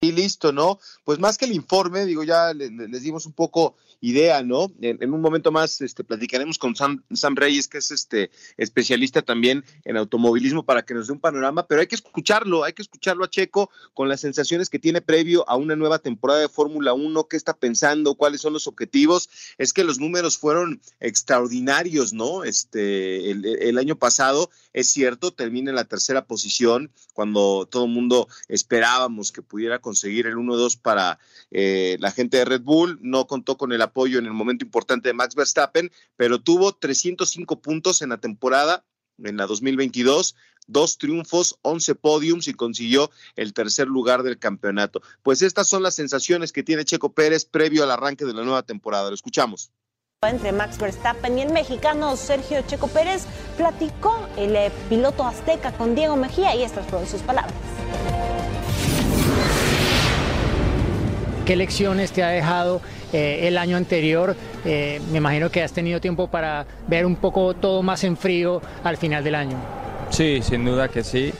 Y listo, ¿no? Pues más que el informe, digo, ya les dimos un poco idea, ¿no? En, un momento más este, platicaremos con Sam, Reyes, que es este especialista también en automovilismo, para que nos dé un panorama, pero hay que escucharlo, hay que escucharlo a Checo con las sensaciones que tiene previo a una nueva temporada de Fórmula 1, qué está pensando, cuáles son los objetivos. Es que los números fueron extraordinarios, ¿no? Este, el, año pasado, es cierto, termina en la tercera posición, cuando todo el mundo esperábamos que pudiera conseguir el 1-2 para eh, la gente de Red Bull, no contó con el apoyo en el momento importante de Max Verstappen, pero tuvo 305 puntos en la temporada, en la 2022, dos triunfos, 11 podiums y consiguió el tercer lugar del campeonato. Pues estas son las sensaciones que tiene Checo Pérez previo al arranque de la nueva temporada. Lo escuchamos. Entre Max Verstappen y el mexicano Sergio Checo Pérez platicó el eh, piloto azteca con Diego Mejía y estas fueron sus palabras. ¿Qué lecciones te ha dejado eh, el año anterior? Eh, me imagino que has tenido tiempo para ver un poco todo más en frío al final del año. Sí, sin duda que sí.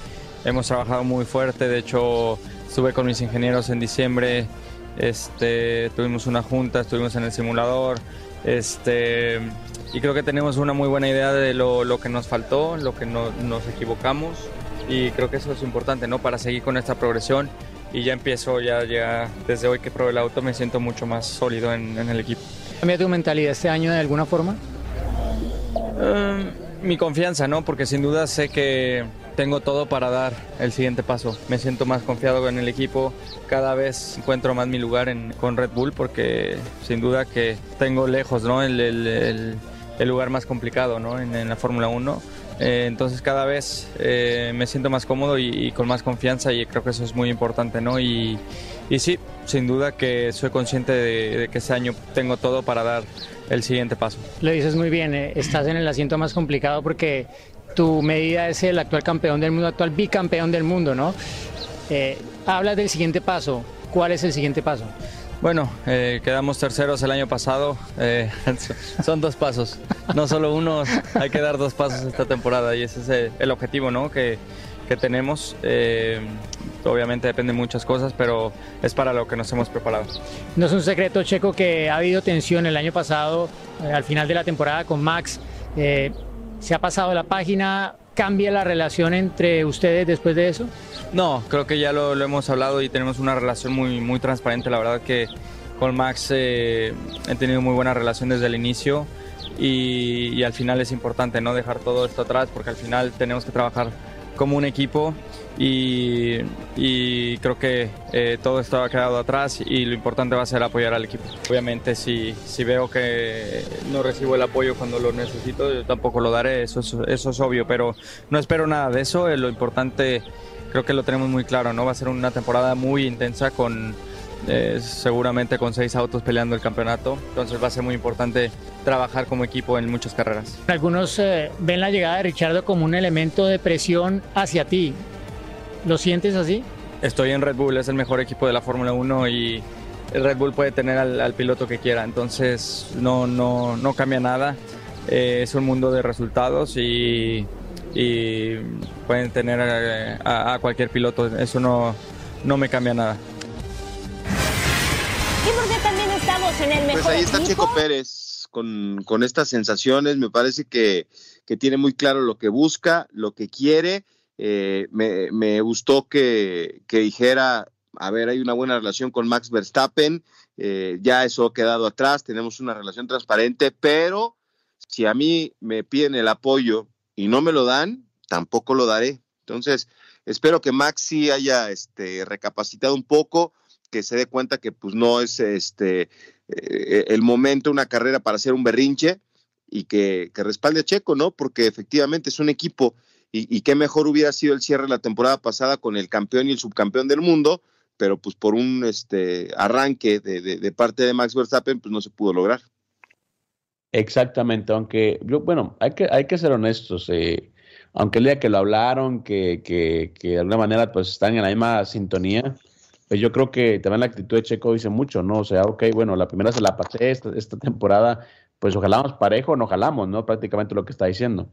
Hemos trabajado muy fuerte. De hecho, estuve con mis ingenieros en diciembre. Este, tuvimos una junta, estuvimos en el simulador. Este, y creo que tenemos una muy buena idea de lo, que nos faltó, lo que no, nos equivocamos. Y creo que eso es importante, ¿no? Para seguir con esta progresión y ya empiezo, ya, ya desde hoy que probé el auto me siento mucho más sólido en, el equipo. ¿Cambia tu mentalidad este año de alguna forma? Em, mi confianza, ¿no? Porque sin duda sé que tengo todo para dar el siguiente paso. Me siento más confiado en el equipo, cada vez encuentro más mi lugar en, con Red Bull porque sin duda que tengo lejos, ¿no? El, el, el, lugar más complicado, ¿no? En, en la Fórmula 1 eh, entonces cada vez eh, me siento más cómodo y, con más confianza y creo que eso es muy importante, ¿no? Y, y sí, sin duda que soy consciente de, que este año tengo todo para dar el siguiente paso. Lo dices muy bien, eh, estás en el asiento más complicado porque tu medida es el actual campeón del mundo, actual bicampeón del mundo, ¿no? hablas del siguiente paso, ¿cuál es el siguiente paso? Bueno, eh, quedamos terceros el año pasado. Eh, son dos pasos, no solo uno. Hay que dar dos pasos esta temporada y ese es el objetivo, ¿no? Que, tenemos. Eh, obviamente depende de muchas cosas, pero es para lo que nos hemos preparado. No es un secreto, Checo, que ha habido tensión el año pasado, al final de la temporada con Max. Se ha pasado la página, cambia la relación entre ustedes después de eso? No, creo que ya lo, hemos hablado y tenemos una relación muy, muy transparente. La verdad que con Max eh, he tenido muy buena relación desde el inicio y, y, al final es importante no dejar todo esto atrás porque al final tenemos que trabajar como un equipo y, creo que eh, todo esto ha quedado atrás y lo importante va a ser apoyar al equipo. Obviamente si, si veo que no recibo el apoyo cuando lo necesito, yo tampoco lo daré, eso es, eso es obvio, pero no espero nada de eso, eh, lo importante creo que lo tenemos muy claro, ¿no? Va a ser una temporada muy intensa con eh, seguramente con seis autos peleando el campeonato, entonces va a ser muy importante trabajar como equipo en muchas carreras. Algunos ven la llegada de Richardo como un elemento de presión hacia ti. ¿Lo sientes así? Estoy en Red Bull, es el mejor equipo de la Fórmula 1 y el Red Bull puede tener al, piloto que quiera, entonces no, no, no cambia nada. Eh, es un mundo de resultados y, y pueden tener a, cualquier piloto, eso no, no me cambia nada. Y porque también estamos en el pues mejor Pues ahí está Checo Pérez con, con estas sensaciones, me parece que, que tiene muy claro lo que busca, lo que quiere eh, me, gustó que, dijera, a ver, hay una buena relación con Max Verstappen, eh, ya eso ha quedado atrás, tenemos una relación transparente, pero si a mí me piden el apoyo y no me lo dan, tampoco lo daré. Entonces, espero que Max sí haya este, recapacitado un poco, que se dé cuenta que pues no es este eh, el momento, una carrera para hacer un berrinche y que, que respalde a Checo, ¿no? Porque efectivamente es un equipo y, qué mejor hubiera sido el cierre de la temporada pasada con el campeón y el subcampeón del mundo, pero pues por un este, arranque de, parte de Max Verstappen, pues no se pudo lograr. Exactamente, aunque, bueno, hay que, hay que ser honestos, eh, aunque el día que lo hablaron, que, que, que, de alguna manera pues están en la misma sintonía, pues yo creo que también la actitud de Checo dice mucho, ¿no? O sea, ok, bueno, la primera se la pasé esta, esta temporada, pues ojalá vamos parejo, no jalamos, ¿no? Prácticamente lo que está diciendo.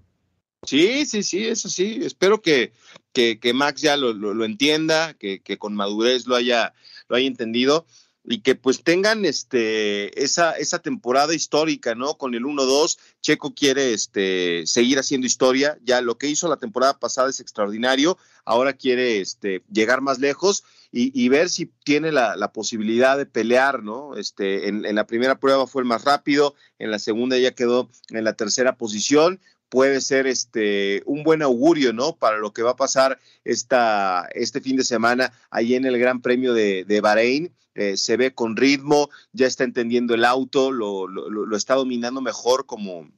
Sí, sí, sí, eso sí. Espero que, que, Max ya lo, lo, entienda, que, con madurez lo haya, lo haya entendido y que pues tengan este esa esa temporada histórica, ¿no? Con el 1-2, Checo quiere este seguir haciendo historia, ya lo que hizo la temporada pasada es extraordinario, ahora quiere este llegar más lejos y, ver si tiene la, posibilidad de pelear, ¿no? Este en, en la primera prueba fue el más rápido, en la segunda ya quedó en la tercera posición, puede ser este un buen augurio, ¿no? Para lo que va a pasar esta, este fin de semana ahí en el Gran Premio de, de Bahrein. Eh, se ve con ritmo, ya está entendiendo el auto, lo, lo, está dominando mejor como,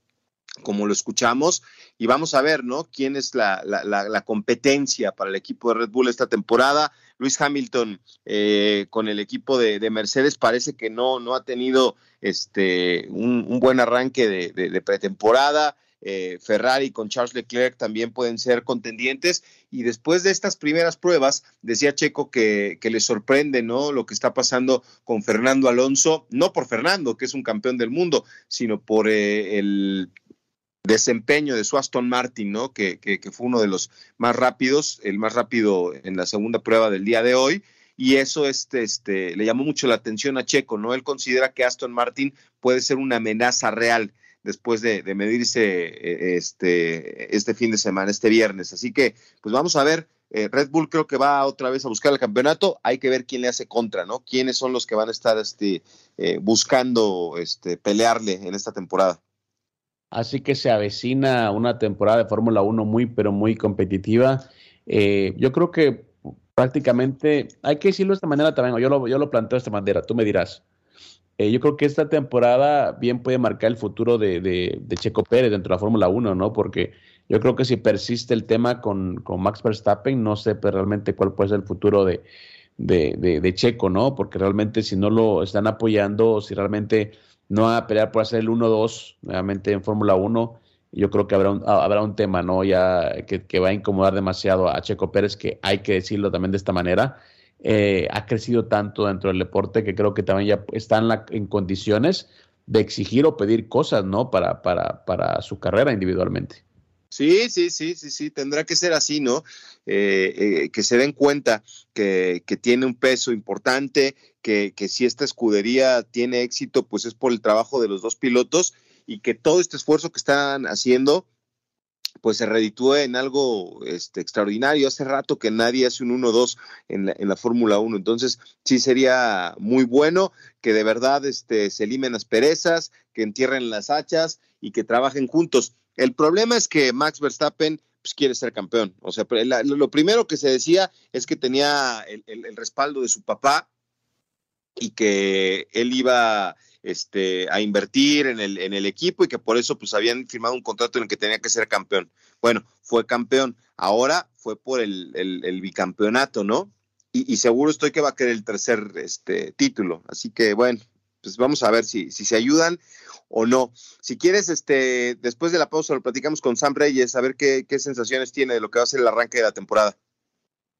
como lo escuchamos. Y vamos a ver, ¿no? ¿Quién es la, la, competencia para el equipo de Red Bull esta temporada? Luis Hamilton eh, con el equipo de, Mercedes parece que no, no ha tenido este, un, buen arranque de pretemporada. Eh, Ferrari con Charles Leclerc también pueden ser contendientes. Y después de estas primeras pruebas, decía Checo que, le sorprende ¿no? lo que está pasando con Fernando Alonso, no por Fernando, que es un campeón del mundo, sino por eh, el desempeño de su Aston Martin, ¿no? Que, que, fue uno de los más rápidos, el más rápido en la segunda prueba del día de hoy y eso este, este, le llamó mucho la atención a Checo, ¿no? Él considera que Aston Martin puede ser una amenaza real después de, medirse eh, este, este fin de semana, este viernes. Así que, pues vamos a ver. Eh, Red Bull creo que va otra vez a buscar el campeonato. Hay que ver quién le hace contra, ¿no? Quiénes son los que van a estar este, eh, buscando este, pelearle en esta temporada. Así que se avecina una temporada de Fórmula 1 muy, pero muy competitiva. yo creo que prácticamente, hay que decirlo de esta manera también, yo lo, yo lo planteo de esta manera, tú me dirás. Eh, yo creo que esta temporada bien puede marcar el futuro de, de, Checo Pérez dentro de la Fórmula 1, ¿no? Porque yo creo que si persiste el tema con, con Max Verstappen, no sé pues, realmente cuál puede ser el futuro de, de, Checo, ¿no? Porque realmente si no lo están apoyando, si realmente no van a pelear por hacer el 1-2 nuevamente en Fórmula 1, yo creo que habrá un, habrá un tema, ¿no? Ya que, que, va a incomodar demasiado a Checo Pérez, que hay que decirlo también de esta manera. Eh, ha crecido tanto dentro del deporte que creo que también ya está en, condiciones de exigir o pedir cosas, ¿no? Para, para, para su carrera individualmente. Sí, sí, sí, sí, sí, tendrá que ser así, ¿no? Eh, eh, que se den cuenta que, que, tiene un peso importante, que, que si esta escudería tiene éxito, pues es por el trabajo de los dos pilotos y que todo este esfuerzo que están haciendo, pues se reditúe en algo este, extraordinario. Hace rato que nadie hace un 1-2 en la, en la Fórmula 1, entonces sí sería muy bueno que de verdad este, se limen las perezas, que entierren las hachas y que trabajen juntos. El problema es que Max Verstappen pues, quiere ser campeón. O sea, lo primero que se decía es que tenía el respaldo de su papá y que él iba este, a invertir en el, en el equipo y que por eso pues habían firmado un contrato en el que tenía que ser campeón. Bueno, fue campeón. Ahora fue por el, bicampeonato, ¿no? Y, y, seguro estoy que va a querer el tercer este, título. Así que bueno, pues vamos a ver si, si se ayudan o no. Si quieres, este, después de la pausa lo platicamos con Sam Reyes, a ver qué, qué sensaciones tiene de lo que va a ser el arranque de la temporada.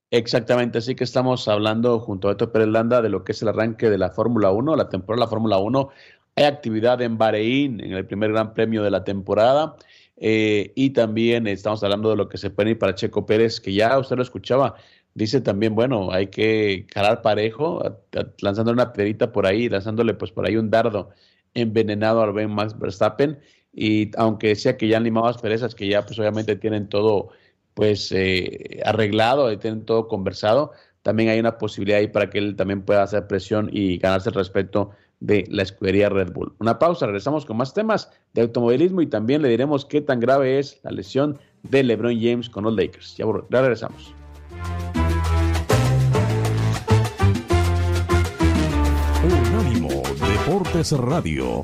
Exactamente, así que estamos hablando junto a Beto Pérez Landa de lo que es el arranque de la Fórmula 1, la temporada de la Fórmula 1. Hay actividad en Bahrein, en el primer gran premio de la temporada. Eh, y también estamos hablando de lo que se puede ir para Checo Pérez, que ya usted lo escuchaba. Dice también, bueno, hay que calar parejo, lanzando una piedrita por ahí, lanzándole pues por ahí un dardo envenenado al Ben Max Verstappen. Y aunque decía que ya han limado las perezas, que ya pues obviamente tienen todo pues eh, arreglado, tienen todo conversado, también hay una posibilidad ahí para que él también pueda hacer presión y ganarse el respeto de la escudería Red Bull. Una pausa, regresamos con más temas de automovilismo y también le diremos qué tan grave es la lesión de LeBron James con los Lakers. Ya, ya regresamos. Unánimo Deportes Radio.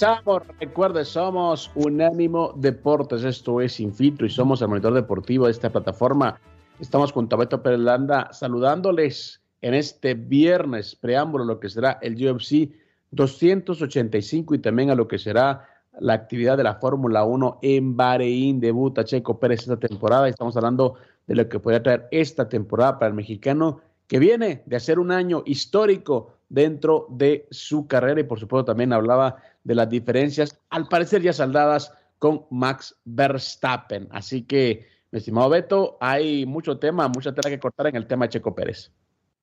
Regresamos, recuerde, somos Unánimo Deportes, esto es Infiltro y somos el monitor deportivo de esta plataforma. Estamos junto a Beto Perelanda saludándoles en este viernes, preámbulo a lo que será el UFC 285 y también a lo que será la actividad de la Fórmula 1 en Bahrein. Debuta Checo Pérez esta temporada. Estamos hablando de lo que podría traer esta temporada para el mexicano que viene de hacer un año histórico dentro de su carrera y por supuesto también hablaba de las diferencias, al parecer ya saldadas con Max Verstappen. Así que, mi estimado Beto, hay mucho tema, mucha tela que cortar en el tema de Checo Pérez.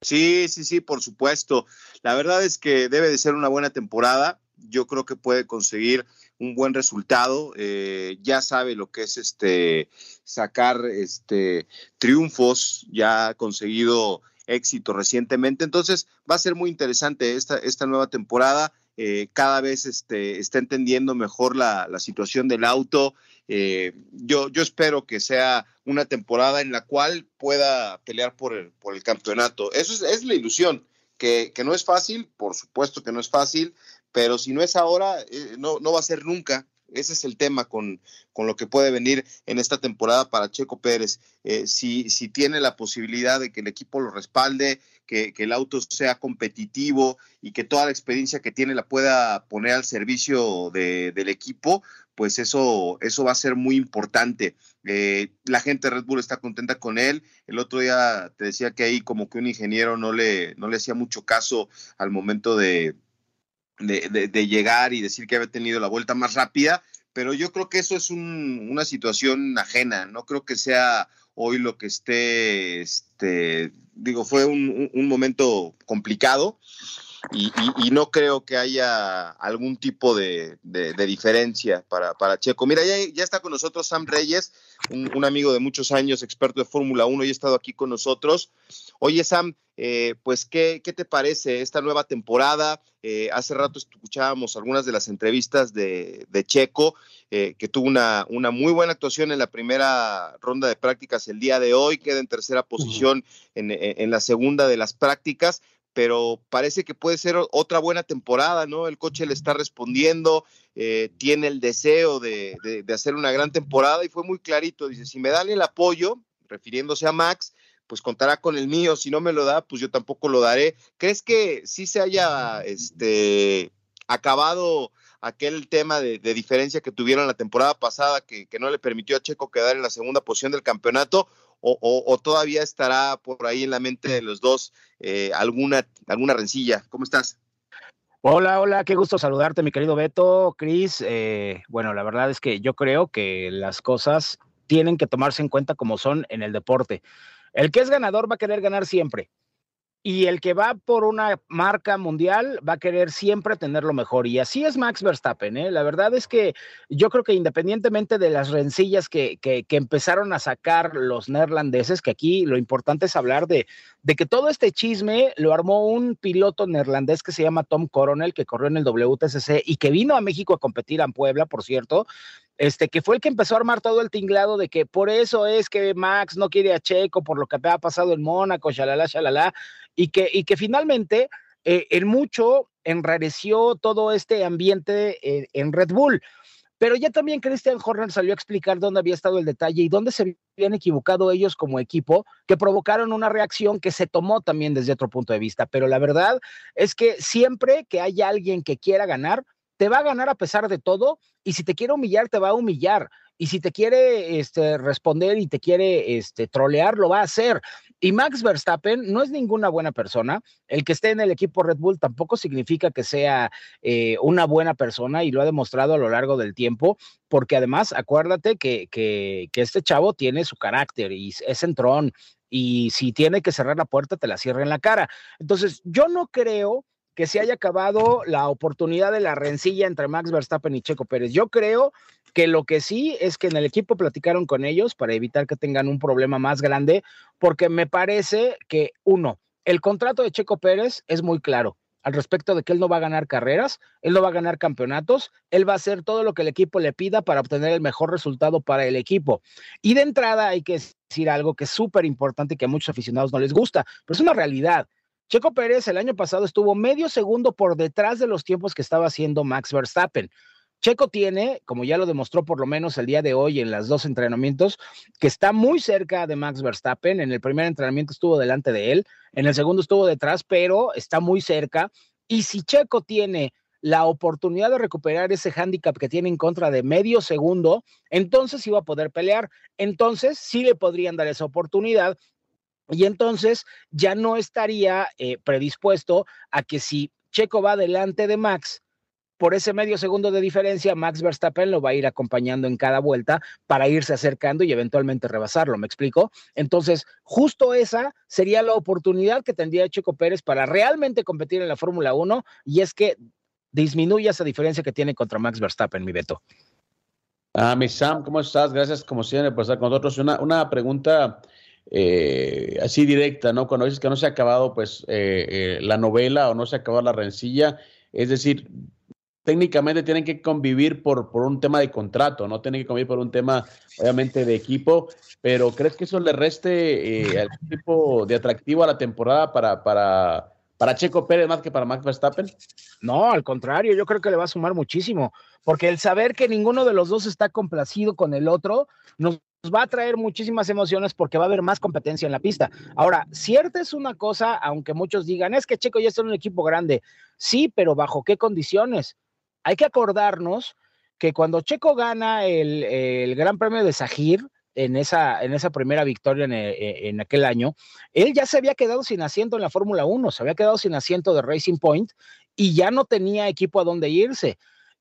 Sí, sí, sí, por supuesto. La verdad es que debe de ser una buena temporada. Yo creo que puede conseguir un buen resultado. Eh, ya sabe lo que es este sacar este triunfos. Ya ha conseguido éxito recientemente. Entonces va a ser muy interesante esta, esta nueva temporada. Eh, cada vez este, está entendiendo mejor la, situación del auto. Eh, yo, yo espero que sea una temporada en la cual pueda pelear por el, por el campeonato. Eso es, es la ilusión, que, que, no es fácil, por supuesto que no es fácil, pero si no es ahora, eh, no, no va a ser nunca. Ese es el tema con, con, lo que puede venir en esta temporada para Checo Pérez. Eh, si, si, tiene la posibilidad de que el equipo lo respalde, que, el auto sea competitivo y que toda la experiencia que tiene la pueda poner al servicio del equipo, pues eso, eso va a ser muy importante. Eh, la gente de Red Bull está contenta con él. El otro día te decía que ahí como que un ingeniero no le, no le hacía mucho caso al momento de, de, llegar y decir que había tenido la vuelta más rápida, pero yo creo que eso es una situación ajena, no creo que sea hoy lo que esté, este, digo, fue un, momento complicado y, no creo que haya algún tipo de, diferencia para, para, Checo. Mira, ya, ya, está con nosotros Sam Reyes, un, un amigo de muchos años, experto de Fórmula 1 y ha estado aquí con nosotros. Oye, Sam, eh, pues, ¿qué, ¿qué, te parece esta nueva temporada? Eh, hace rato escuchábamos algunas de las entrevistas de, Checo, eh, que tuvo una, una, muy buena actuación en la primera ronda de prácticas el día de hoy, queda en tercera posición en, en, la segunda de las prácticas, pero parece que puede ser otra buena temporada, ¿no? El coche le está respondiendo, tiene el deseo de, de, hacer una gran temporada y fue muy clarito, dice, si me dan el apoyo, refiriéndose a Max, pues contará con el mío, si no me lo da, pues yo tampoco lo daré. ¿Crees que sí se haya este, acabado aquel tema de, diferencia que tuvieron la temporada pasada que, no le permitió a Checo quedar en la segunda posición del campeonato? O, todavía estará por ahí en la mente de los dos eh, alguna, alguna rencilla? ¿Cómo estás? Hola, hola, qué gusto saludarte, mi querido Beto, Cris. Eh, bueno, la verdad es que yo creo que las cosas tienen que tomarse en cuenta como son en el deporte. El que es ganador va a querer ganar siempre. Y el que va por una marca mundial va a querer siempre tener lo mejor. Y así es Max Verstappen. ¿eh? La verdad es que yo creo que independientemente de las rencillas que, que, empezaron a sacar los neerlandeses, que aquí lo importante es hablar de, de que todo este chisme lo armó un piloto neerlandés que se llama Tom Coronel, que corrió en el WTCC y que vino a México a competir en Puebla, por cierto este, que fue el que empezó a armar todo el tinglado de que por eso es que Max no quiere a Checo, por lo que había pasado en Mónaco, shalala, shalala, y que, y que finalmente eh, en mucho enrareció todo este ambiente eh, en Red Bull. Pero ya también Christian Horner salió a explicar dónde había estado el detalle y dónde se habían equivocado ellos como equipo, que provocaron una reacción que se tomó también desde otro punto de vista. Pero la verdad es que siempre que haya alguien que quiera ganar, te va a ganar a pesar de todo y si te quiere humillar, te va a humillar. Y si te quiere este, responder y te quiere este, trolear, lo va a hacer. Y Max Verstappen no es ninguna buena persona. El que esté en el equipo Red Bull tampoco significa que sea eh, una buena persona y lo ha demostrado a lo largo del tiempo, porque además acuérdate que, que, este chavo tiene su carácter y es entrón. Y si tiene que cerrar la puerta, te la cierra en la cara. Entonces, yo no creo que se haya acabado la oportunidad de la rencilla entre Max Verstappen y Checo Pérez. Yo creo que lo que sí es que en el equipo platicaron con ellos para evitar que tengan un problema más grande, porque me parece que, uno, el contrato de Checo Pérez es muy claro al respecto de que él no va a ganar carreras, él no va a ganar campeonatos, él va a hacer todo lo que el equipo le pida para obtener el mejor resultado para el equipo. Y de entrada hay que decir algo que es súper importante y que a muchos aficionados no les gusta, pero es una realidad. Checo Pérez el año pasado estuvo medio segundo por detrás de los tiempos que estaba haciendo Max Verstappen. Checo tiene, como ya lo demostró por lo menos el día de hoy en los dos entrenamientos, que está muy cerca de Max Verstappen. En el primer entrenamiento estuvo delante de él, en el segundo estuvo detrás, pero está muy cerca. Y si Checo tiene la oportunidad de recuperar ese hándicap que tiene en contra de medio segundo, entonces iba a poder pelear. Entonces sí le podrían dar esa oportunidad y entonces ya no estaría eh, predispuesto a que si Checo va delante de Max, por ese medio segundo de diferencia, Max Verstappen lo va a ir acompañando en cada vuelta para irse acercando y eventualmente rebasarlo, ¿me explico? Entonces, justo esa sería la oportunidad que tendría Checo Pérez para realmente competir en la Fórmula 1 y es que disminuya esa diferencia que tiene contra Max Verstappen, mi Beto. Ah, mi Sam, ¿cómo estás? Gracias como siempre por estar con nosotros. Una, una pregunta eh, así directa, ¿no? Cuando dices que no se ha acabado pues eh, eh, la novela o no se ha acabado la rencilla, es decir, técnicamente tienen que convivir por, por un tema de contrato, no tienen que convivir por un tema obviamente de equipo, pero ¿crees que eso le reste algún tipo de atractivo a la temporada para, para para Checo Pérez más que para Max Verstappen? No, al contrario, yo creo que le va a sumar muchísimo, porque el saber que ninguno de los dos está complacido con el otro nos va a traer muchísimas emociones porque va a haber más competencia en la pista. Ahora, cierta es una cosa, aunque muchos digan, es que Checo ya está en un equipo grande. Sí, pero ¿bajo qué condiciones? Hay que acordarnos que cuando Checo gana el, el Gran Premio de Sajir, en esa, en esa primera victoria eh, en, aquel año, él ya se había quedado sin asiento en la Fórmula 1, se había quedado sin asiento de Racing Point y ya no tenía equipo a dónde irse.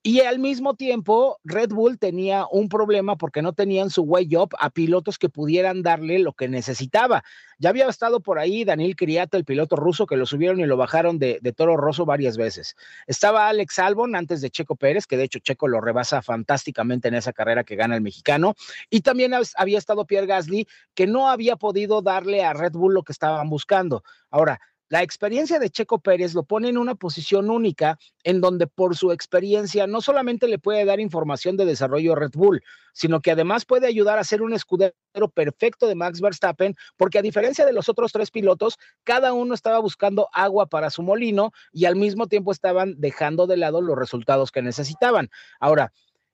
Y al mismo tiempo, Red Bull tenía un problema porque no tenían su way up a pilotos que pudieran darle lo que necesitaba. Ya había estado por ahí Daniel Criato, el piloto ruso, que lo subieron y lo bajaron de, Toro Rosso varias veces. Estaba Alex Albon antes de Checo Pérez, que de hecho Checo lo rebasa fantásticamente en esa carrera que gana el mexicano. Y también había estado Pierre Gasly, que no había podido darle a Red Bull lo que estaban buscando. Ahora, la experiencia de Checo Pérez lo pone en una posición única en donde por su experiencia no solamente le puede dar información de desarrollo a Red Bull, sino que además puede ayudar a ser un escudero perfecto de Max Verstappen, porque a diferencia de los otros tres pilotos, cada uno estaba buscando agua para su molino y al mismo tiempo estaban dejando de lado los resultados que necesitaban. Ahora,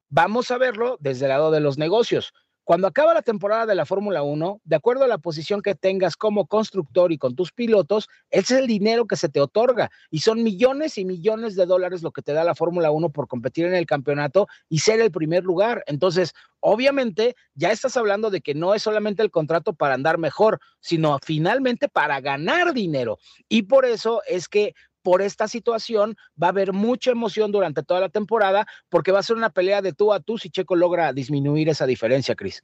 vamos a verlo desde el lado de los negocios. Cuando acaba la temporada de la Fórmula 1, de acuerdo a la posición que tengas como constructor y con tus pilotos, ese es el dinero que se te otorga y son millones y millones de dólares lo que te da la Fórmula 1 por competir en el campeonato y ser el primer lugar. Entonces, obviamente, ya estás hablando de que no es solamente el contrato para andar mejor, sino finalmente para ganar dinero. Y por eso es que por esta situación va a haber mucha emoción durante toda la temporada porque va a ser una pelea de tú a tú si Checo logra disminuir esa diferencia, Cris.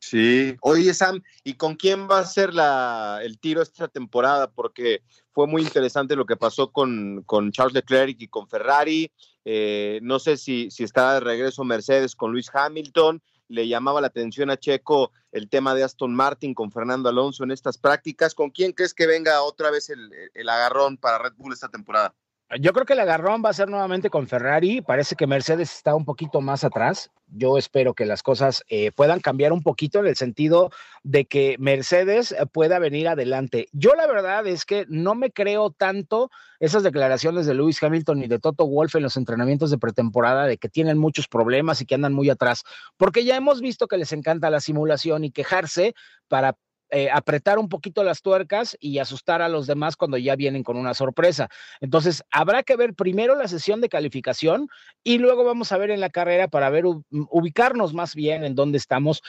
Sí, oye Sam, ¿y con quién va a ser la, el tiro esta temporada? Porque fue muy interesante lo que pasó con, con Charles Leclerc y con Ferrari. Eh, no sé si, si está de regreso Mercedes con Luis Hamilton le llamaba la atención a Checo el tema de Aston Martin con Fernando Alonso en estas prácticas. ¿Con quién crees que venga otra vez el, el agarrón para Red Bull esta temporada? Yo creo que el agarrón va a ser nuevamente con Ferrari. Parece que Mercedes está un poquito más atrás. Yo espero que las cosas eh, puedan cambiar un poquito en el sentido de que Mercedes eh, pueda venir adelante. Yo la verdad es que no me creo tanto esas declaraciones de Lewis Hamilton y de Toto Wolff en los entrenamientos de pretemporada de que tienen muchos problemas y que andan muy atrás, porque ya hemos visto que les encanta la simulación y quejarse para eh, apretar un poquito las tuercas y asustar a los demás cuando ya vienen con una sorpresa. Entonces, habrá que ver primero la sesión de calificación y luego vamos a ver en la carrera para ver mm, ubicarnos más bien en dónde estamos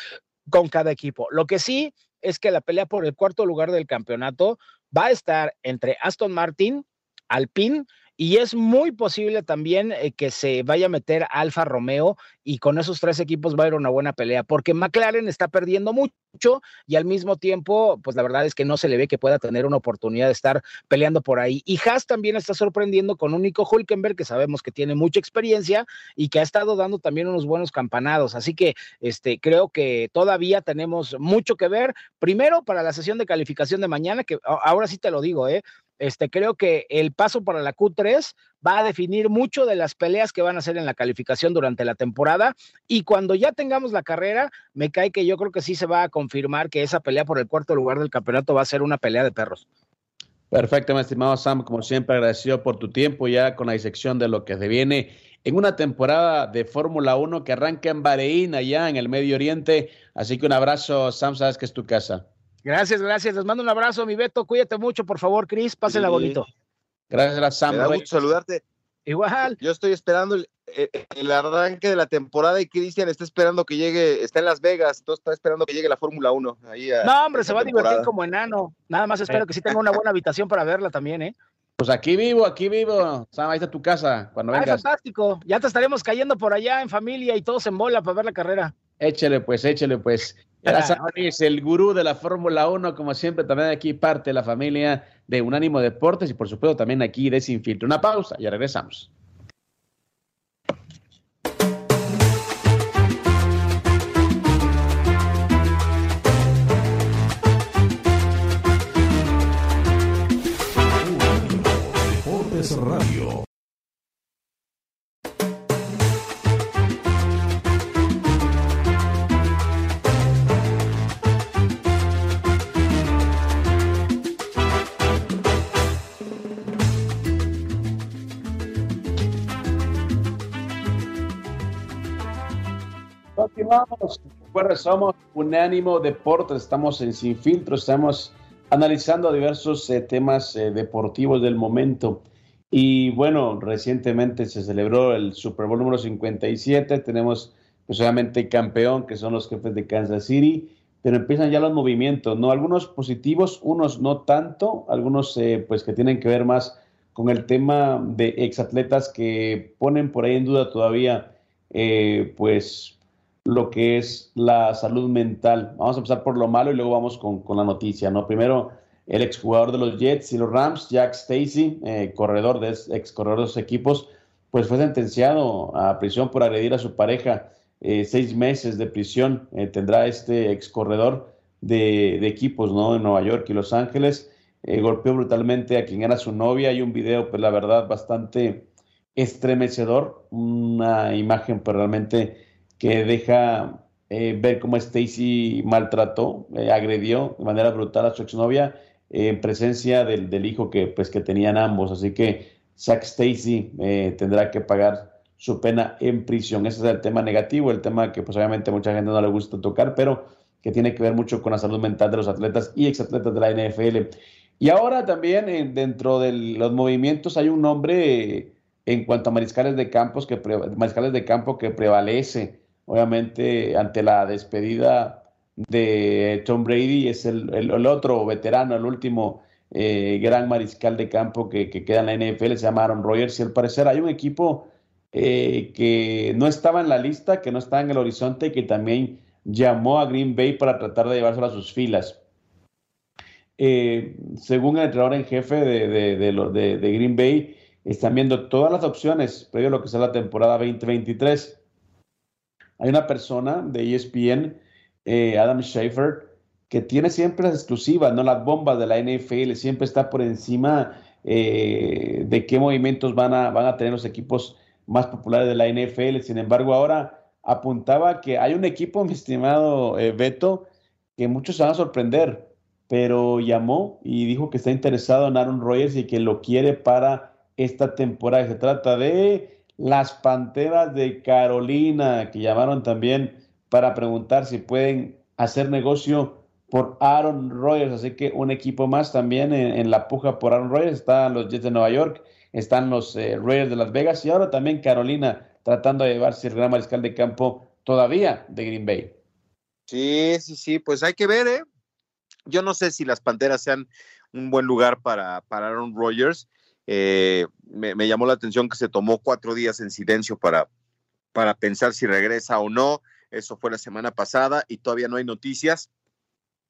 con cada equipo. Lo que sí es que la pelea por el cuarto lugar del campeonato va a estar entre Aston Martin, Alpine y es muy posible también eh, que se vaya a meter Alfa Romeo y con esos tres equipos va a haber una buena pelea, porque McLaren está perdiendo mucho y al mismo tiempo, pues la verdad es que no se le ve que pueda tener una oportunidad de estar peleando por ahí. Y Haas también está sorprendiendo con un Nico Hulkenberg, que sabemos que tiene mucha experiencia y que ha estado dando también unos buenos campanados. Así que este, creo que todavía tenemos mucho que ver. Primero, para la sesión de calificación de mañana, que ahora sí te lo digo, ¿eh? Este, creo que el paso para la Q3 va a definir mucho de las peleas que van a hacer en la calificación durante la temporada y cuando ya tengamos la carrera, me cae que yo creo que sí se va a confirmar que esa pelea por el cuarto lugar del campeonato va a ser una pelea de perros. Perfecto, mi estimado Sam, como siempre agradecido por tu tiempo ya con la disección de lo que se viene en una temporada de Fórmula 1 que arranca en Bahrein, allá en el Medio Oriente. Así que un abrazo, Sam, sabes que es tu casa. Gracias, gracias. Les mando un abrazo, mi Beto. Cuídate mucho, por favor, Cris. Pásenla sí. bonito. Gracias, Sam. Me da gusto saludarte. Igual. Yo estoy esperando el, el arranque de la temporada y Cristian está esperando que llegue, está en Las Vegas, todo está esperando que llegue la Fórmula 1. Ahí a, no, hombre, se va a divertir como enano. Nada más espero que sí tenga una buena habitación para verla también, ¿eh? Pues aquí vivo, aquí vivo. Sam, ahí está tu casa cuando vengas. Ay, fantástico. Ya te estaremos cayendo por allá en familia y todos en bola para ver la carrera. Échele, pues, échele, pues. Sabes, el gurú de la Fórmula 1, como siempre, también aquí parte de la familia de Unánimo Deportes y por supuesto también aquí de. Una pausa, ya regresamos. Recuerda, somos Unánimo Deportes, estamos en Sin Filtro, estamos analizando diversos eh, temas eh, deportivos del momento. Y bueno, recientemente se celebró el Super Bowl número 57. Tenemos pues obviamente campeón, que son los jefes de Kansas City, pero empiezan ya los movimientos, ¿no? Algunos positivos, unos no tanto, algunos eh, pues que tienen que ver más con el tema de exatletas que ponen por ahí en duda todavía eh, pues lo que es la salud mental. Vamos a empezar por lo malo y luego vamos con, con la noticia, ¿no? Primero, el exjugador de los Jets y los Rams, Jack Stacy, eh, corredor de ex corredor de equipos, pues fue sentenciado a prisión por agredir a su pareja. Eh, seis meses de prisión eh, tendrá este ex corredor de, de, equipos ¿no? en Nueva York y Los Ángeles. golpeó brutalmente a quien era su novia. Hay un video, pues la verdad, bastante estremecedor. Una imagen, pues realmente que deja ver cómo Stacy maltrató, agredió de manera brutal a su exnovia en presencia del, del, hijo que, pues, que tenían ambos. Así que Zack Stacy eh, tendrá que pagar su pena en prisión. Ese es el tema negativo, el tema que pues obviamente mucha gente no le gusta tocar, pero que tiene que ver mucho con la salud mental de los atletas y exatletas de la NFL. Y ahora también dentro de los movimientos hay un nombre eh, en cuanto a mariscales de, campos que mariscales de campo que prevalece, obviamente, ante la despedida de Tom Brady, es el, el, otro veterano, el último eh, gran mariscal de campo que, que, queda en la NFL, se llama Aaron y al parecer hay un equipo eh, que no estaba en la lista, que no estaba en el horizonte que también llamó a Green Bay para tratar de llevárselo a sus filas. Eh, según el entrenador en jefe de, de, de, de, Green Bay, están viendo todas las opciones previo a lo que sea la temporada 2023. Hay una persona de ESPN eh, Adam Schaefer, que tiene siempre las exclusivas, no las bombas de la NFL, siempre está por encima eh, de qué movimientos van a, van a tener los equipos más populares de la NFL. Sin embargo, ahora apuntaba que hay un equipo, mi estimado eh, Beto, que muchos se van a sorprender, pero llamó y dijo que está interesado en Aaron Rodgers y que lo quiere para esta temporada. Se trata de las Panteras de Carolina, que llamaron también para preguntar si pueden hacer negocio por Aaron Rodgers. Así que un equipo más también en, la puja por Aaron Rodgers. Están los Jets de Nueva York, están los eh, Raiders de Las Vegas y ahora también Carolina tratando de llevarse el gran mariscal de campo todavía de Green Bay. Sí, sí, sí, pues hay que ver, ¿eh? Yo no sé si las Panteras sean un buen lugar para, para Aaron Rodgers. Eh, me, llamó la atención que se tomó cuatro días en silencio para, para pensar si regresa o no. Eso fue la semana pasada y todavía no hay noticias.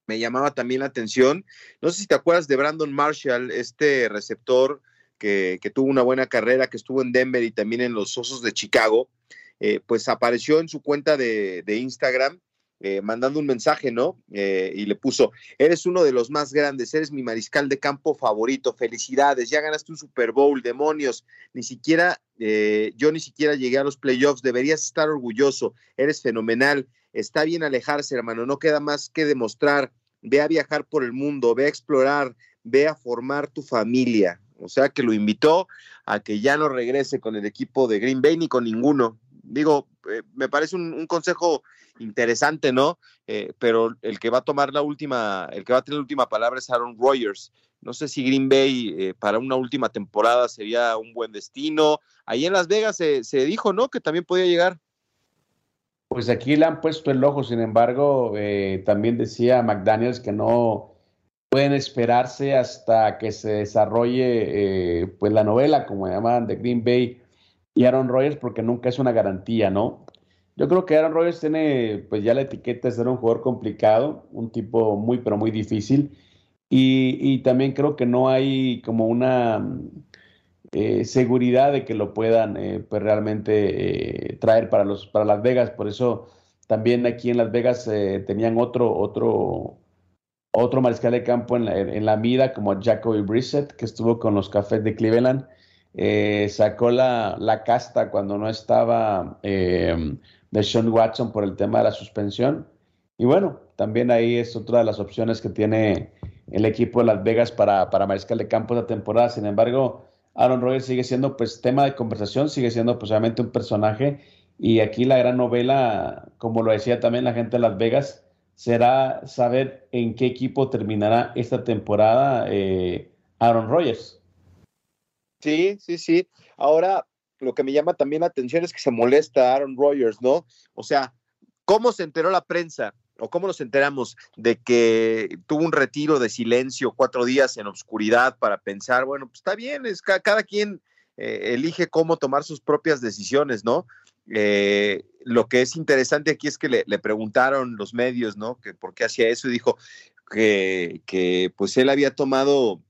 Me llamaba también la atención, no sé si te acuerdas de Brandon Marshall, este receptor que, tuvo una buena carrera, que estuvo en Denver y también en los Osos de Chicago, eh, pues apareció en su cuenta de Instagram eh, mandando un mensaje, ¿no? Eh, y le puso, eres uno de los más grandes, eres mi mariscal de campo favorito, felicidades, ya ganaste un Super Bowl, demonios, ni siquiera, eh, yo ni siquiera llegué a los playoffs, deberías estar orgulloso, eres fenomenal, está bien alejarse, hermano, no queda más que demostrar, ve a viajar por el mundo, ve a explorar, ve a formar tu familia. O sea que lo invitó a que ya no regrese con el equipo de Green Bay ni con ninguno. Digo, eh, me parece un, consejo interesante, ¿no? Eh, pero el que va a tomar la última, el que va a tener la última palabra es Aaron Rodgers. No sé si Green Bay eh, para una última temporada sería un buen destino. Ahí en Las Vegas se, se dijo, ¿no? Que también podía llegar. Pues aquí le han puesto el ojo, sin embargo, también decía McDaniels que no, pueden esperarse hasta que se desarrolle pues la novela, como llaman, de Green Bay y Aaron Rodgers, porque nunca es una garantía, ¿no? Yo creo que Aaron Rodgers tiene pues ya la etiqueta de ser un jugador complicado, un tipo muy, pero muy difícil. Y, también creo que no hay como una eh, seguridad de que lo puedan eh, pues realmente traer para, los, para Las Vegas. Por eso también aquí en Las Vegas tenían otro, otro otro mariscal de campo en la, en la mida como Jacoby Brissett, que estuvo con los Cafés de Cleveland. Eh, sacó la, la, casta cuando no estaba eh, de Sean Watson por el tema de la suspensión. Y bueno, también ahí es otra de las opciones que tiene el equipo de Las Vegas para, para mariscal de campo esta temporada. Sin embargo, Aaron Rodgers sigue siendo pues tema de conversación, sigue siendo pues obviamente un personaje. Y aquí la gran novela, como lo decía también la gente de Las Vegas, será saber en qué equipo terminará esta temporada eh, Aaron Rodgers. Sí, sí, sí. Ahora, lo que me llama también la atención es que se molesta Aaron Rodgers, ¿no? O sea, ¿cómo se enteró la prensa o cómo nos enteramos de que tuvo un retiro de silencio cuatro días en obscuridad para pensar, bueno, pues está bien, es cada, quien eh, elige cómo tomar sus propias decisiones, ¿no? Eh, lo que es interesante aquí es que le, preguntaron los medios, ¿no? Que por qué hacía eso y dijo que, que, pues él había tomado,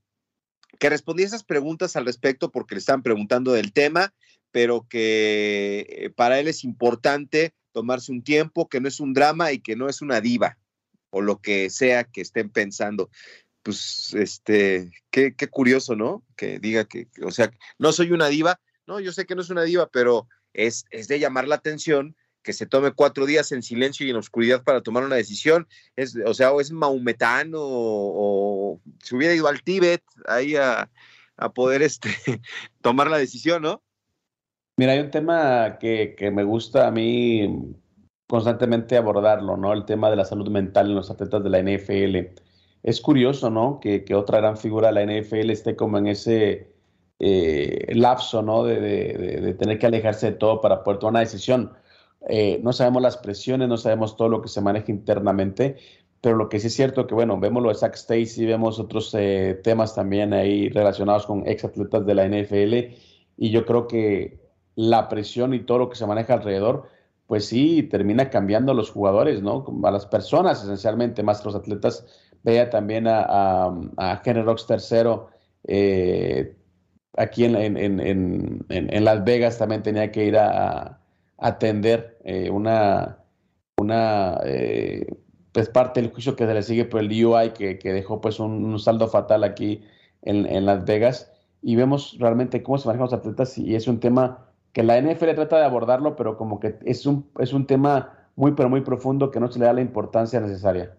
que respondía esas preguntas al respecto porque le estaban preguntando del tema, pero que eh, para él es importante tomarse un tiempo, que no es un drama y que no es una diva o lo que sea que estén pensando. Pues, este, qué, qué curioso, ¿no? Que diga que, o sea, no soy una diva. No, yo sé que no es una diva, pero es, de llamar la atención que se tome cuatro días en silencio y en oscuridad para tomar una decisión. Es, o sea, o es maometano o, se hubiera ido al Tíbet ahí a, poder este, tomar la decisión, ¿no? Mira, hay un tema que, me gusta a mí constantemente abordarlo, ¿no? El tema de la salud mental en los atletas de la NFL. Es curioso, ¿no? Que, que otra gran figura de la NFL esté como en ese eh, lapso, ¿no? De, tener que alejarse de todo para poder tomar una decisión. Eh, no sabemos las presiones, no sabemos todo lo que se maneja internamente, pero lo que sí es cierto que, bueno, vemos lo de Zach Stacy, vemos otros eh, temas también ahí relacionados con ex atletas de la NFL, y yo creo que la presión y todo lo que se maneja alrededor, pues sí, termina cambiando a los jugadores, ¿no? A las personas esencialmente, más los atletas. Vea también a, a, a Henry Rocks tercero, eh, aquí en, en, en, en, Las Vegas también tenía que ir a, atender eh, una, una eh, pues parte del juicio que se le sigue por el DUI que, que dejó pues un, saldo fatal aquí en, Las Vegas y vemos realmente cómo se manejan los atletas y es un tema que la NFL trata de abordarlo, pero como que es un, es un tema muy, pero muy profundo que no se le da la importancia necesaria.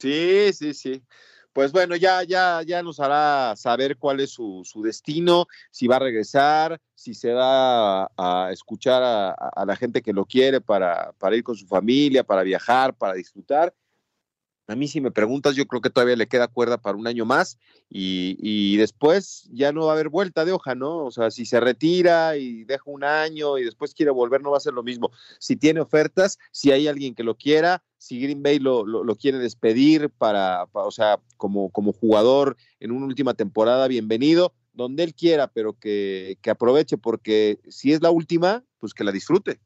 Sí, sí, sí pues bueno, ya, ya, ya nos hará saber cuál es su, destino, si va a regresar, si se va a, escuchar a, la gente que lo quiere para, para ir con su familia, para viajar, para disfrutar. A mí si me preguntas, yo creo que todavía le queda cuerda para un año más y, después ya no va a haber vuelta de hoja, ¿no? O sea, si se retira y deja un año y después quiere volver, no va a ser lo mismo. Si tiene ofertas, si hay alguien que lo quiera, si Green Bay lo, lo, quiere despedir para, o sea, como, como jugador en una última temporada, bienvenido, donde él quiera, pero que, que aproveche, porque si es la última, pues que la disfrute.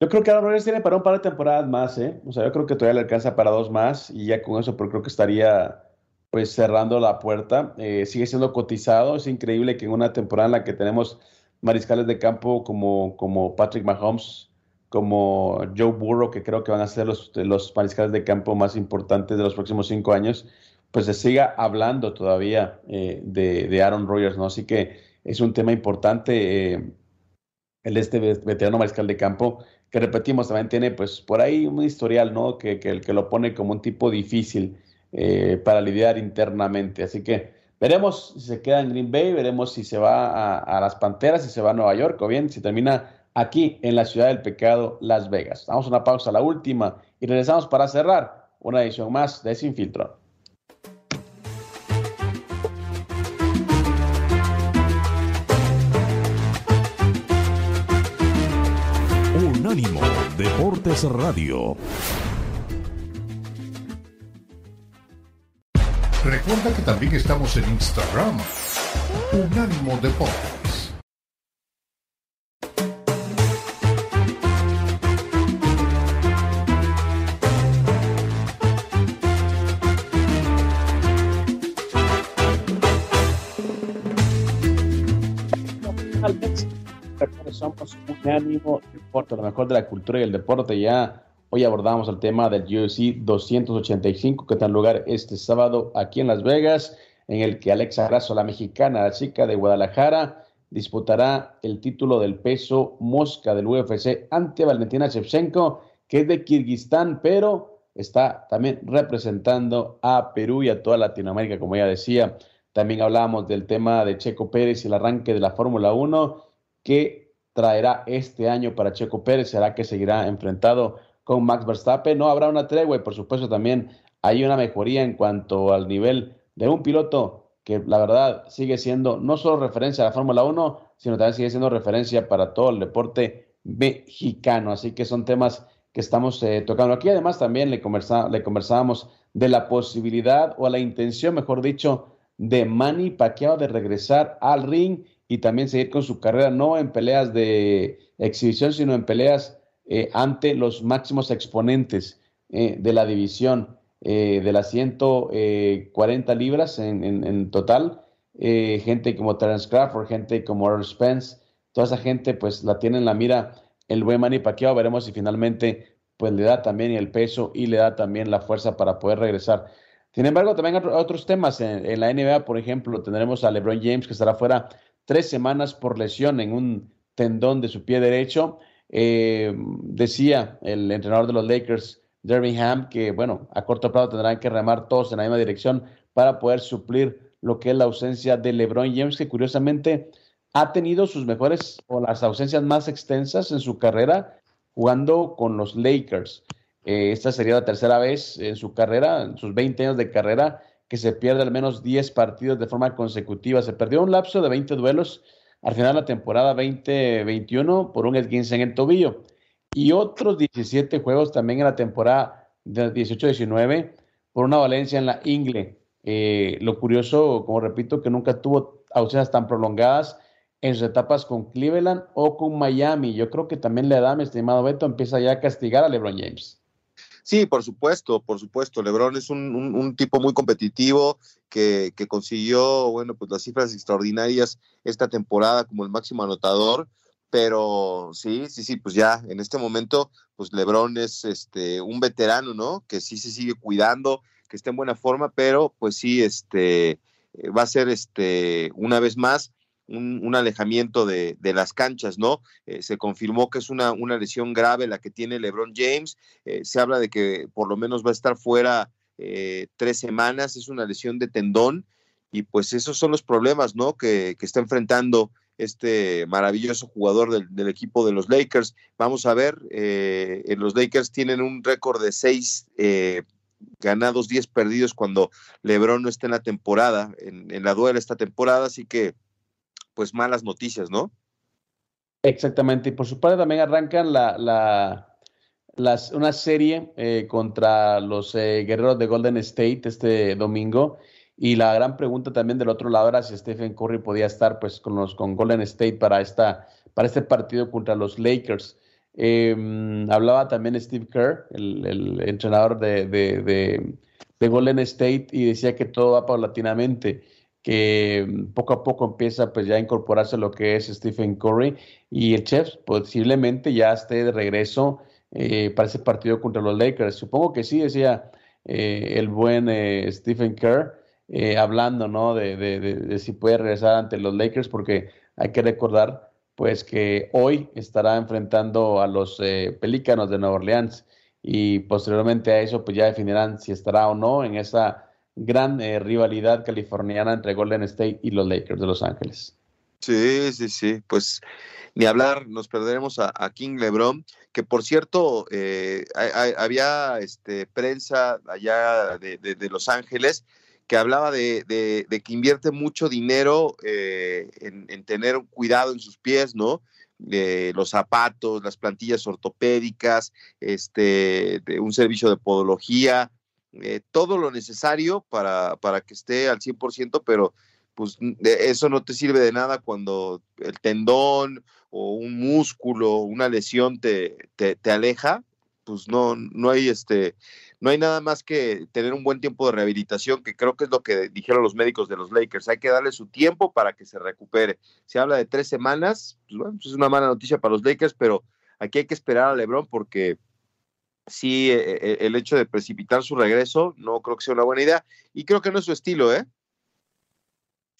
Yo creo que Aaron Rodgers tiene para un par de temporadas más, ¿eh? O sea, yo creo que todavía le alcanza para dos más y ya con eso, pero creo que estaría pues cerrando la puerta. Eh, sigue siendo cotizado. Es increíble que en una temporada en la que tenemos mariscales de campo como, como Patrick Mahomes, como Joe Burrow, que creo que van a ser los, los mariscales de campo más importantes de los próximos cinco años, pues se siga hablando todavía eh, de, Aaron Rodgers, ¿no? Así que es un tema importante. Eh, el este veterano mariscal de campo, que repetimos, también tiene pues por ahí un historial, ¿no? Que, que, que lo pone como un tipo difícil eh, para lidiar internamente. Así que veremos si se queda en Green Bay, veremos si se va a, las Panteras, si se va a Nueva York o bien si termina aquí en la ciudad del pecado, Las Vegas. Damos una pausa, la última, y regresamos para cerrar una edición más de Sin Filtro. Radio. Recuerda que también estamos en Instagram. Unánimo Deportes. Unánimo Deporte, lo mejor de la cultura y el deporte ya Hoy abordamos el tema del UFC 285 que tendrá lugar este sábado aquí en Las Vegas, en el que Alexa Grasso, la mexicana, la chica de Guadalajara, disputará el título del peso mosca del UFC ante Valentina Shevchenko, que es de Kirguistán, pero está también representando a Perú y a toda Latinoamérica, como ya decía. También hablábamos del tema de Checo Pérez y el arranque de la Fórmula 1, que traerá este año para Checo Pérez, será que seguirá enfrentado con Max Verstappen. No habrá una tregua y por supuesto también hay una mejoría en cuanto al nivel de un piloto que la verdad sigue siendo no solo referencia a la Fórmula 1, sino también sigue siendo referencia para todo el deporte mexicano. Así que son temas que estamos eh, tocando aquí. Además también le, le conversábamos de la posibilidad o la intención, mejor dicho, de Manny Pacquiao de regresar al ring y también seguir con su carrera, no en peleas de exhibición, sino en peleas eh, ante los máximos exponentes eh, de la división eh, de las 140 libras en, total. gente como Terence Crawford, gente como Earl Spence, toda esa gente pues la tiene en la mira el buen Manny Pacquiao. Veremos si finalmente pues le da también el peso y le da también la fuerza para poder regresar. Sin embargo, también otros temas. En, en, la NBA, por ejemplo, tendremos a LeBron James que estará fuera tres semanas por lesión en un tendón de su pie derecho. Eh, decía el entrenador de los Lakers, Derby que bueno, a corto plazo tendrán que remar todos en la misma dirección para poder suplir lo que es la ausencia de LeBron James, que curiosamente ha tenido sus mejores o las ausencias más extensas en su carrera jugando con los Lakers. Eh, esta sería la tercera vez en su carrera, en sus 20 años de carrera, que se pierde al menos 10 partidos de forma consecutiva. Se perdió un lapso de 20 duelos al final de la temporada 2021 por un esguince en el tobillo. Y otros 17 juegos también en la temporada de 18-19 por una valencia en la ingle. Eh, lo curioso, como repito, que nunca tuvo ausencias tan prolongadas en sus etapas con Cleveland o con Miami. Yo creo que también la edad, mi estimado Beto, empieza ya a castigar a LeBron James. Sí, por supuesto, por supuesto. Lebron es un, tipo muy competitivo que, consiguió, bueno, pues las cifras extraordinarias esta temporada como el máximo anotador. Pero sí, sí, sí, pues ya en este momento, pues Lebron es este un veterano, ¿no? Que sí se sigue cuidando, que está en buena forma, pero pues sí, este va a ser este una vez más un, alejamiento de, las canchas, ¿no? Eh, se confirmó que es una, una, lesión grave la que tiene LeBron James. Eh, se habla de que por lo menos va a estar fuera eh, tres semanas, es una lesión de tendón. Y pues esos son los problemas, ¿no? Que, está enfrentando este maravilloso jugador del, equipo de los Lakers. Vamos a ver, los Lakers tienen un récord de seis ganados, diez perdidos cuando LeBron no está en la temporada, en, en la duela esta temporada, así que pues malas noticias, ¿no? Exactamente, y por su parte también arrancan la, la una serie eh, contra los eh, guerreros de Golden State este domingo. Y la gran pregunta también del otro lado era si Stephen Curry podía estar pues con los con Golden State para esta para este partido contra los Lakers. Em, hablaba también Steve Kerr, el, entrenador de, de, Golden State, y decía que todo va paulatinamente que mm, poco a poco empieza pues ya a incorporarse lo que es Stephen Curry y el Chef posiblemente ya esté de regreso eh, para ese partido contra los Lakers. Supongo que sí, decía eh, el buen eh, Stephen Kerr, hablando ¿no? De, de, si puede regresar ante los Lakers, porque hay que recordar pues que hoy estará enfrentando a los Pelícanos de Nueva Orleans y posteriormente a eso pues ya definirán si estará o no en esa gran eh, rivalidad californiana entre Golden State y los Lakers de Los Ángeles. Sí, sí, sí, pues ni hablar, nos perderemos a, King LeBron, que por cierto, eh, había este, prensa allá de, Los Ángeles que hablaba de, que invierte mucho dinero eh, en, tener cuidado en sus pies, ¿no? los zapatos, las plantillas ortopédicas, este, de un servicio de podología, eh, todo lo necesario para, para que esté al 100%, pero pues eso no te sirve de nada cuando el tendón o un músculo, una lesión te, te, aleja, pues no, no hay este, no hay nada más que tener un buen tiempo de rehabilitación, que creo que es lo que dijeron los médicos de los Lakers. Hay que darle su tiempo para que se recupere. Se habla de tres semanas, pues bueno, pues es una mala noticia para los Lakers, pero aquí hay que esperar a LeBron porque sí, e, e, el hecho de precipitar su regreso no creo que sea una buena idea y creo que no es su estilo, ¿eh?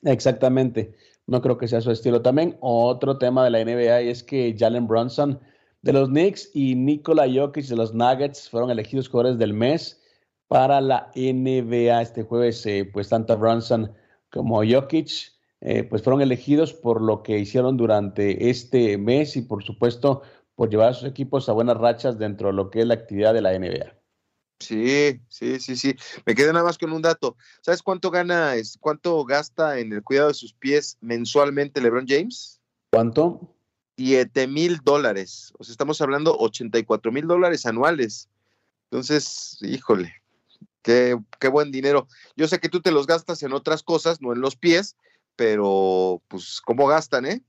Exactamente, no creo que sea su estilo. También otro tema de la NBA es que Jalen Brunson de los Knicks y Nikola Jokic de los Nuggets fueron elegidos jugadores del mes para la NBA este jueves. Eh, pues tanto Brunson como Jokic eh, pues fueron elegidos por lo que hicieron durante este mes y por supuesto por llevar a sus equipos a buenas rachas dentro de lo que es la actividad de la NBA. Sí, sí, sí, sí. Me quedé nada más con un dato. ¿Sabes cuánto gana, cuánto gasta en el cuidado de sus pies mensualmente LeBron James? ¿Cuánto? Siete mil dólares. O sea, estamos hablando 84 mil dólares anuales. Entonces, híjole, qué, qué buen dinero. Yo sé que tú te los gastas en otras cosas, no en los pies, pero pues, ¿cómo gastan, eh?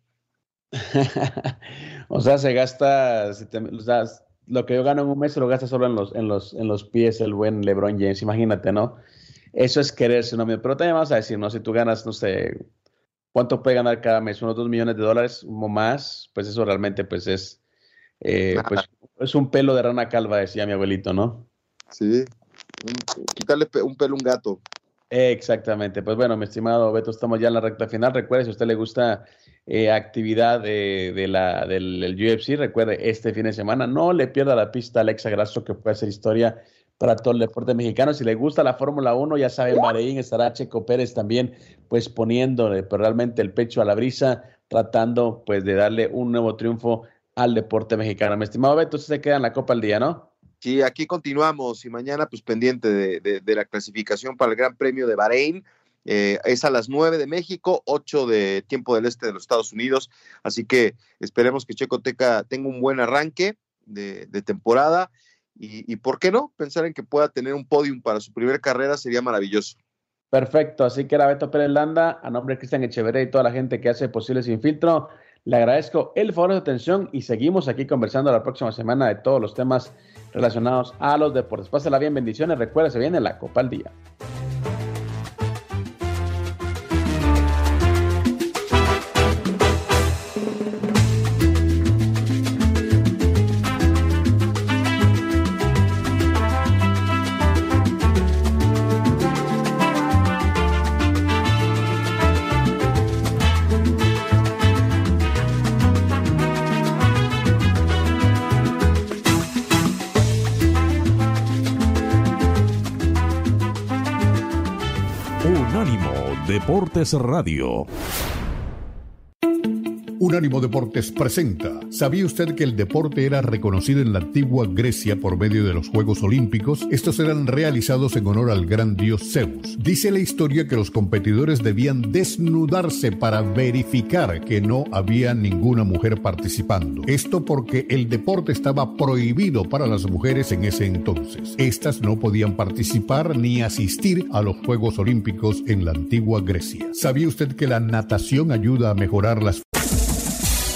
o sea, se gasta, lo que yo gano en un mes se lo gasta solo en los, en los, en los pies el buen LeBron James, imagínate, ¿no? Eso es quererse mismo. Pero también vamos a decir, ¿no? Si tú ganas, no sé, ¿cuánto puede ganar cada mes? Unos dos millones de dólares o más, pues eso realmente pues es, eh, pues, es un pelo de rana calva, decía mi abuelito, ¿no? Sí, quitarle un pelo a un gato. Exactamente. Pues bueno, mi estimado Beto, estamos ya en la recta final. Recuerde, si a usted le gusta eh, actividad de, la, del, UFC, recuerde, este fin de semana no le pierda la pista a Alexa Grasso, que puede hacer historia para todo el deporte mexicano. Si le gusta la Fórmula 1, ya saben, Bahrein estará Checo Pérez también, pues poniéndole pues, realmente el pecho a la brisa, tratando pues de darle un nuevo triunfo al deporte mexicano. Mi estimado Beto, usted se queda en la Copa al día, ¿no? Sí, aquí continuamos y mañana pues pendiente de, la clasificación para el Gran Premio de Bahrein. Eh, es a las 9 de México, 8 de tiempo del este de los Estados Unidos. Así que esperemos que Checoteca tenga un buen arranque de, temporada y, ¿por qué no? Pensar en que pueda tener un podium para su primera carrera sería maravilloso. Perfecto, así que era Beto Pérez Landa, a nombre de Cristian Echeverría y toda la gente que hace posible sin filtro. Le agradezco el favor de atención y seguimos aquí conversando la próxima semana de todos los temas relacionados a los deportes. Pásela bien, bendiciones. Recuerda, se viene la Copa al Día. Radio. Unánimo Deportes presenta. ¿Sabía usted que el deporte era reconocido en la antigua Grecia por medio de los Juegos Olímpicos? Estos eran realizados en honor al gran dios Zeus. Dice la historia que los competidores debían desnudarse para verificar que no había ninguna mujer participando. Esto porque el deporte estaba prohibido para las mujeres en ese entonces. Estas no podían participar ni asistir a los Juegos Olímpicos en la antigua Grecia. ¿Sabía usted que la natación ayuda a mejorar las